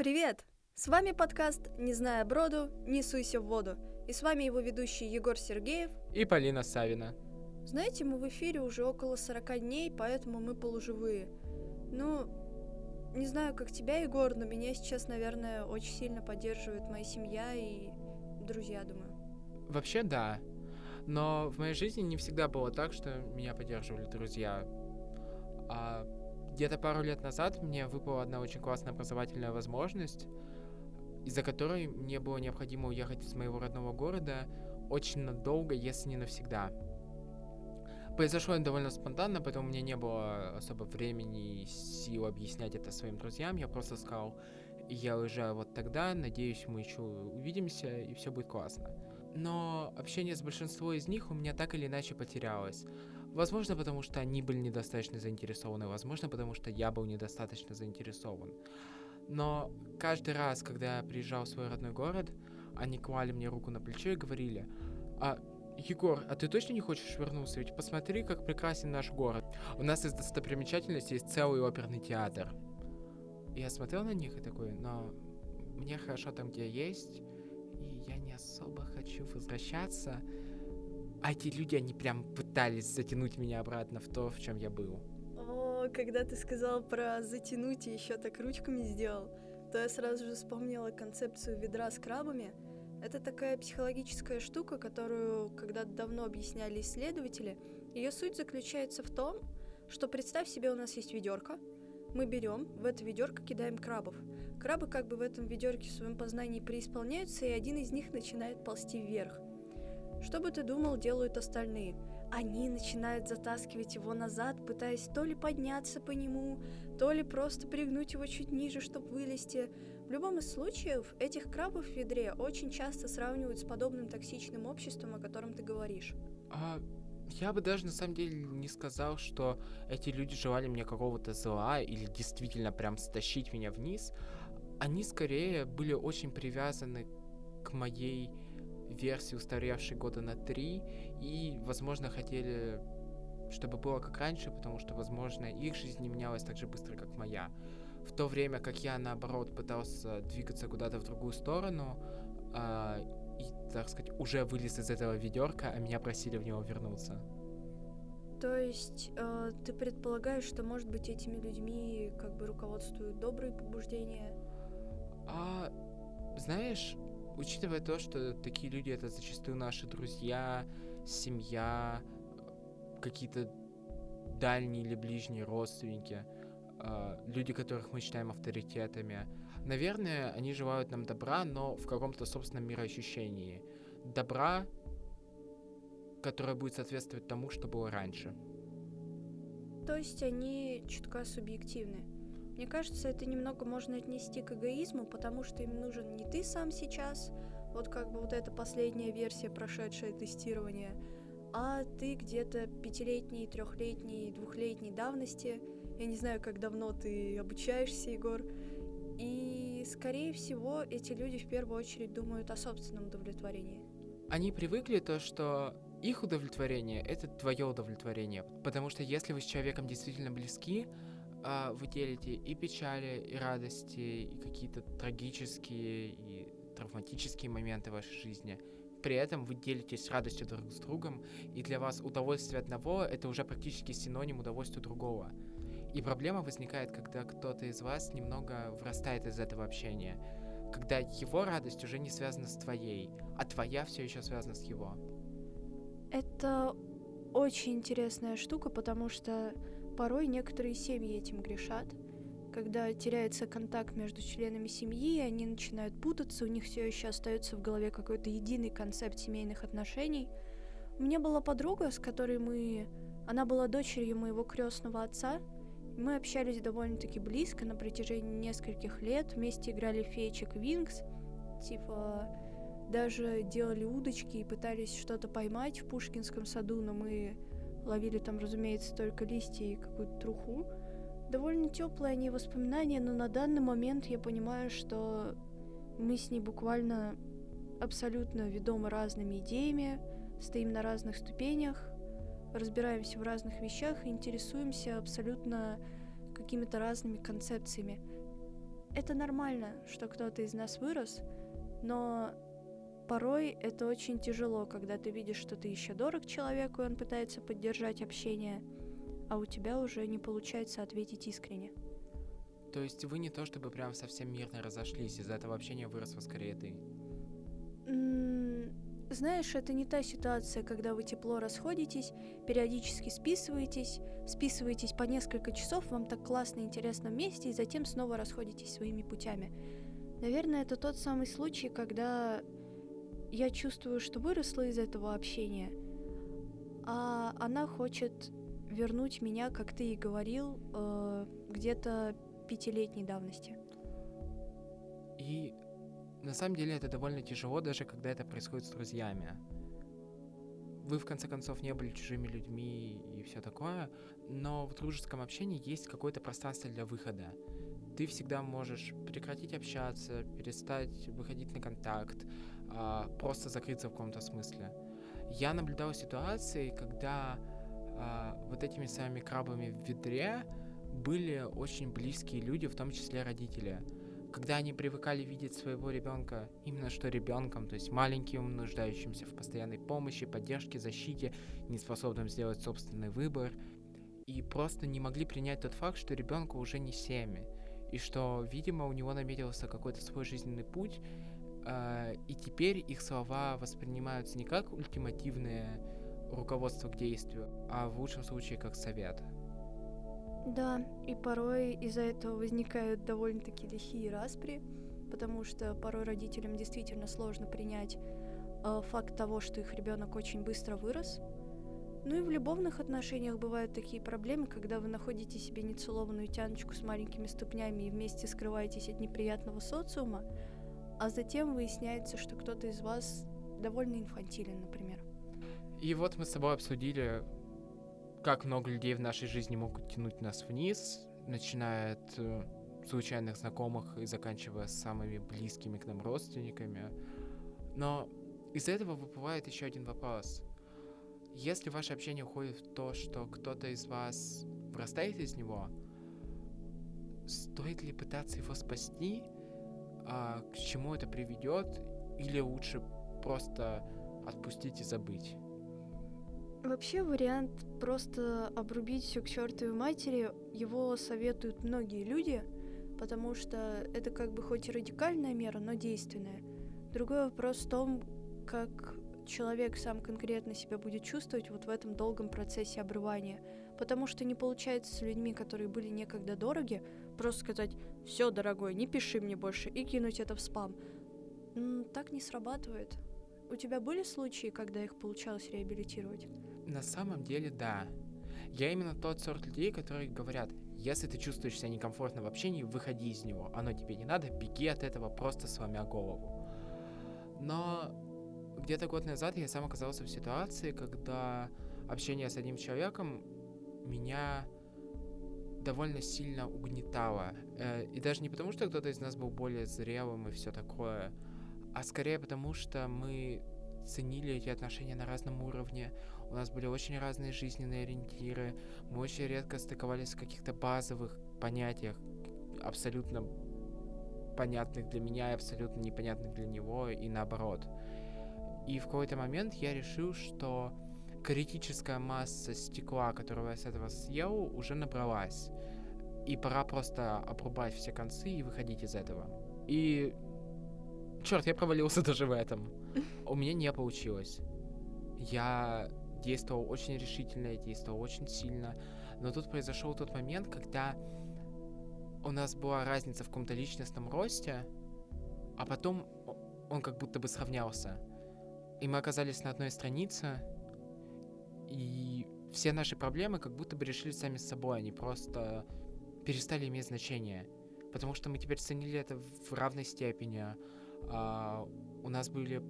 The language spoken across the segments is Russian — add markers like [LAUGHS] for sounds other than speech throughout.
Привет! С вами подкаст «Не зная броду, не суйся в воду». И с вами его ведущий Егор Сергеев и Полина Савина. Знаете, мы в эфире уже около 40 дней, поэтому мы полуживые. Ну, не знаю, как тебя, Егор, но меня сейчас, наверное, очень сильно поддерживает моя семья и друзья, думаю. Вообще, да. Но в моей жизни не всегда было так, что меня поддерживали друзья. А где-то пару лет назад мне выпала одна очень классная образовательная возможность, из-за которой мне было необходимо уехать из моего родного города очень надолго, если не навсегда. Произошло это довольно спонтанно, поэтому у меня не было особо времени и сил объяснять это своим друзьям. Я просто сказал, я уезжаю вот тогда, надеюсь, мы еще увидимся, и все будет классно. Но общение с большинством из них у меня так или иначе потерялось. Возможно, потому что они были недостаточно заинтересованы, возможно, потому что я был недостаточно заинтересован. Но каждый раз, когда я приезжал в свой родной город, они клали мне руку на плечо и говорили, а Егор, а ты точно не хочешь вернуться? Ведь посмотри, как прекрасен наш город. У нас из достопримечательностей есть целый оперный театр. И я смотрел на них и такой, но мне хорошо там, где я есть, и я не особо хочу возвращаться. А эти люди, они прям пытались затянуть меня обратно в то, в чем я был. О, когда ты сказал про затянуть и еще так ручками сделал, то я сразу же вспомнила концепцию ведра с крабами. Это такая психологическая штука, которую когда-то давно объясняли исследователи. Ее суть заключается в том, что представь себе, у нас есть ведерко, мы берем, в это ведерко кидаем крабов. Крабы как бы в этом ведерке в своем познании преисполняются, и один из них начинает ползти вверх. Что бы ты думал, делают остальные? Они начинают затаскивать его назад, пытаясь то ли подняться по нему, то ли просто пригнуть его чуть ниже, чтобы вылезти. В любом из случаев, этих крабов в ведре очень часто сравнивают с подобным токсичным обществом, о котором ты говоришь. А я бы даже на самом деле не сказал, что эти люди желали мне какого-то зла или действительно прям стащить меня вниз. Они скорее были очень привязаны к моей версии, устаревшей года на три, и, возможно, хотели, чтобы было как раньше, потому что, возможно, их жизнь не менялась так же быстро, как моя. В то время как я, наоборот, пытался двигаться куда-то в другую сторону, э, и, так сказать, уже вылез из этого ведерка, а меня просили в него вернуться. То есть э, ты предполагаешь, что, может быть, этими людьми как бы руководствуют добрые побуждения? А, знаешь, учитывая то, что такие люди это зачастую наши друзья, семья, какие-то дальние или ближние родственники, э, люди, которых мы считаем авторитетами. Наверное, они желают нам добра, но в каком-то собственном мироощущении. Добра, которое будет соответствовать тому, что было раньше. То есть они чутка субъективны. Мне кажется, это немного можно отнести к эгоизму, потому что им нужен не ты сам сейчас, вот как бы вот эта последняя версия, прошедшее тестирование, а ты где-то пятилетней, трехлетней, двухлетней давности. Я не знаю, как давно ты обучаешься, Егор. И, скорее всего, эти люди в первую очередь думают о собственном удовлетворении. Они привыкли то, что их удовлетворение — это твое удовлетворение. Потому что если вы с человеком действительно близки, а, вы делите и печали, и радости, и какие-то трагические и травматические моменты вашей жизни. При этом вы делитесь радостью друг с другом, и для вас удовольствие одного — это уже практически синоним удовольствия другого. И проблема возникает, когда кто-то из вас немного вырастает из этого общения, когда его радость уже не связана с твоей, а твоя все еще связана с его. Это очень интересная штука, потому что Порой некоторые семьи этим грешат. Когда теряется контакт между членами семьи, они начинают путаться, у них все еще остается в голове какой-то единый концепт семейных отношений. У меня была подруга, с которой мы... Она была дочерью моего крестного отца. Мы общались довольно-таки близко на протяжении нескольких лет, вместе играли феечек Винкс, типа даже делали удочки и пытались что-то поймать в Пушкинском саду, но мы Ловили там, разумеется, только листья и какую-то труху. Довольно теплые они воспоминания, но на данный момент я понимаю, что мы с ней буквально абсолютно ведомы разными идеями, стоим на разных ступенях, разбираемся в разных вещах и интересуемся абсолютно какими-то разными концепциями. это нормально, что кто-то из нас вырос, но порой это очень тяжело, когда ты видишь, что ты еще дорог человеку, и он пытается поддержать общение, а у тебя уже не получается ответить искренне. То есть вы не то чтобы прям совсем мирно разошлись, из-за этого общения выросла скорее ты? Знаешь, это не та ситуация, когда вы тепло расходитесь, периодически списываетесь, списываетесь по несколько часов, вам так классно и интересно вместе, и затем снова расходитесь своими путями. Наверное, это тот самый случай, когда я чувствую, что выросла из этого общения, а она хочет вернуть меня, как ты и говорил, э, где-то пятилетней давности. И на самом деле это довольно тяжело, даже когда это происходит с друзьями. Вы, в конце концов, не были чужими людьми и все такое, но в дружеском общении есть какое-то пространство для выхода. Ты всегда можешь прекратить общаться, перестать выходить на контакт, а, просто закрыться в каком-то смысле. Я наблюдал ситуации, когда а, вот этими самыми крабами в ведре были очень близкие люди, в том числе родители когда они привыкали видеть своего ребенка именно что ребенком, то есть маленьким, нуждающимся в постоянной помощи, поддержке, защите, неспособным сделать собственный выбор, и просто не могли принять тот факт, что ребенку уже не семь, и что, видимо, у него наметился какой-то свой жизненный путь, и теперь их слова воспринимаются не как ультимативное руководство к действию, а в лучшем случае как совет. Да, и порой из-за этого возникают довольно-таки лихие распри, потому что порой родителям действительно сложно принять э, факт того, что их ребенок очень быстро вырос. Ну и в любовных отношениях бывают такие проблемы, когда вы находите себе нецелованную тяночку с маленькими ступнями и вместе скрываетесь от неприятного социума, а затем выясняется, что кто-то из вас довольно инфантилен, например. И вот мы с тобой обсудили как много людей в нашей жизни могут тянуть нас вниз, начиная от э, случайных знакомых и заканчивая самыми близкими к нам родственниками. Но из этого выплывает еще один вопрос. Если ваше общение уходит в то, что кто-то из вас вырастает из него, стоит ли пытаться его спасти, а, к чему это приведет, или лучше просто отпустить и забыть? Вообще вариант просто обрубить все к чертовой матери, его советуют многие люди, потому что это как бы хоть и радикальная мера, но действенная. Другой вопрос в том, как человек сам конкретно себя будет чувствовать вот в этом долгом процессе обрывания. Потому что не получается с людьми, которые были некогда дороги, просто сказать «все, дорогой, не пиши мне больше» и кинуть это в спам. Так не срабатывает. У тебя были случаи, когда их получалось реабилитировать? На самом деле, да. Я именно тот сорт людей, которые говорят, если ты чувствуешь себя некомфортно в общении, выходи из него. Оно тебе не надо, беги от этого, просто сломя голову. Но где-то год назад я сам оказался в ситуации, когда общение с одним человеком меня довольно сильно угнетало. Э, и даже не потому, что кто-то из нас был более зрелым и все такое, а скорее потому, что мы ценили эти отношения на разном уровне. У нас были очень разные жизненные ориентиры. Мы очень редко стыковались в каких-то базовых понятиях, абсолютно понятных для меня и абсолютно непонятных для него, и наоборот. И в какой-то момент я решил, что критическая масса стекла, которую я с этого съел, уже набралась. И пора просто обрубать все концы и выходить из этого. И... Черт, я провалился [LAUGHS] даже в этом. У меня не получилось. Я действовал очень решительно, я действовал очень сильно. Но тут произошел тот момент, когда у нас была разница в каком-то личностном росте, а потом он как будто бы сравнялся. И мы оказались на одной странице, и все наши проблемы как будто бы решили сами с собой, они просто перестали иметь значение. Потому что мы теперь ценили это в равной степени. А, у нас были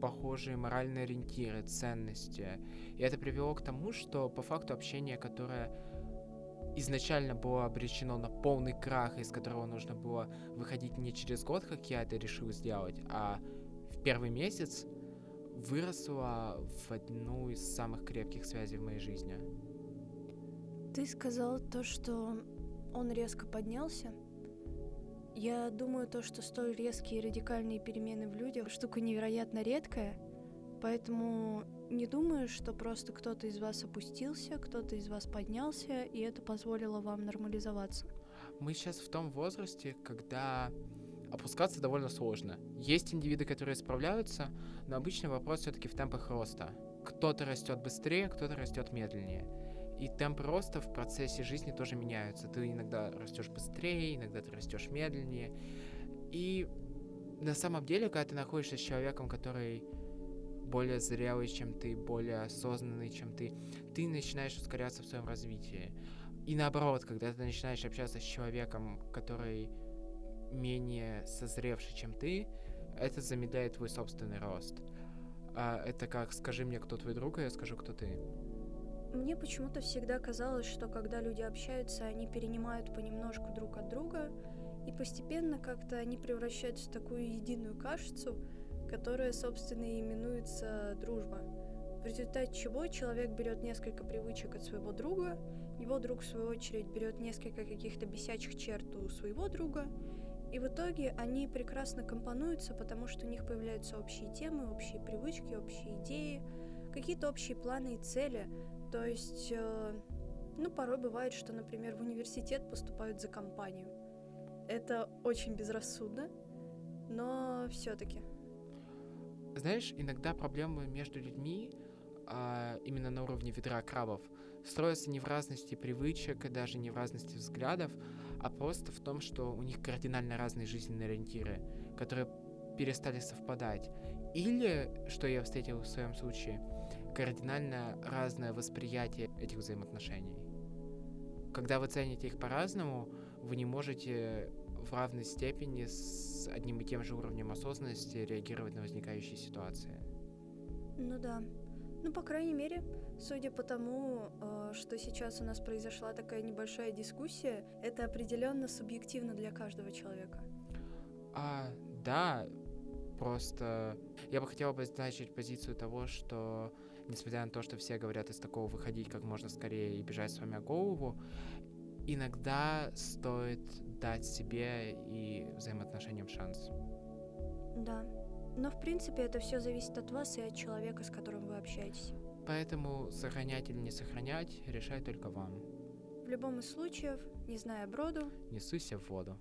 похожие моральные ориентиры, ценности. И это привело к тому, что по факту общение, которое изначально было обречено на полный крах, из которого нужно было выходить не через год, как я это решил сделать, а в первый месяц, выросло в одну из самых крепких связей в моей жизни. Ты сказал то, что он резко поднялся. Я думаю, то, что столь резкие и радикальные перемены в людях штука невероятно редкая, поэтому не думаю, что просто кто-то из вас опустился, кто-то из вас поднялся, и это позволило вам нормализоваться. Мы сейчас в том возрасте, когда опускаться довольно сложно. Есть индивиды, которые справляются, но обычно вопрос все-таки в темпах роста. Кто-то растет быстрее, кто-то растет медленнее. И темпы роста в процессе жизни тоже меняются. Ты иногда растешь быстрее, иногда ты растешь медленнее. И на самом деле, когда ты находишься с человеком, который более зрелый, чем ты, более осознанный, чем ты, ты начинаешь ускоряться в своем развитии. И наоборот, когда ты начинаешь общаться с человеком, который менее созревший, чем ты, это замедляет твой собственный рост. А это как «скажи мне, кто твой друг, а я скажу, кто ты». Мне почему-то всегда казалось, что когда люди общаются, они перенимают понемножку друг от друга, и постепенно как-то они превращаются в такую единую кашицу, которая, собственно, и именуется дружба. В результате чего человек берет несколько привычек от своего друга, его друг, в свою очередь, берет несколько каких-то бесячих черт у своего друга, и в итоге они прекрасно компонуются, потому что у них появляются общие темы, общие привычки, общие идеи, какие-то общие планы и цели. То есть, э, ну, порой бывает, что, например, в университет поступают за компанию. Это очень безрассудно, но все-таки. Знаешь, иногда проблемы между людьми, а, именно на уровне ведра крабов, строятся не в разности привычек и даже не в разности взглядов, а просто в том, что у них кардинально разные жизненные ориентиры, которые перестали совпадать. Или, что я встретил в своем случае, кардинально разное восприятие этих взаимоотношений. Когда вы цените их по-разному, вы не можете в равной степени с одним и тем же уровнем осознанности реагировать на возникающие ситуации. Ну да. Ну, по крайней мере, судя по тому, э, что сейчас у нас произошла такая небольшая дискуссия, это определенно субъективно для каждого человека. А, да, просто я бы хотел обозначить позицию того, что несмотря на то, что все говорят из такого выходить как можно скорее и бежать с вами голову, иногда стоит дать себе и взаимоотношениям шанс. Да. Но в принципе это все зависит от вас и от человека, с которым вы общаетесь. Поэтому сохранять или не сохранять решать только вам. В любом из случаев, не зная броду, не суйся в воду.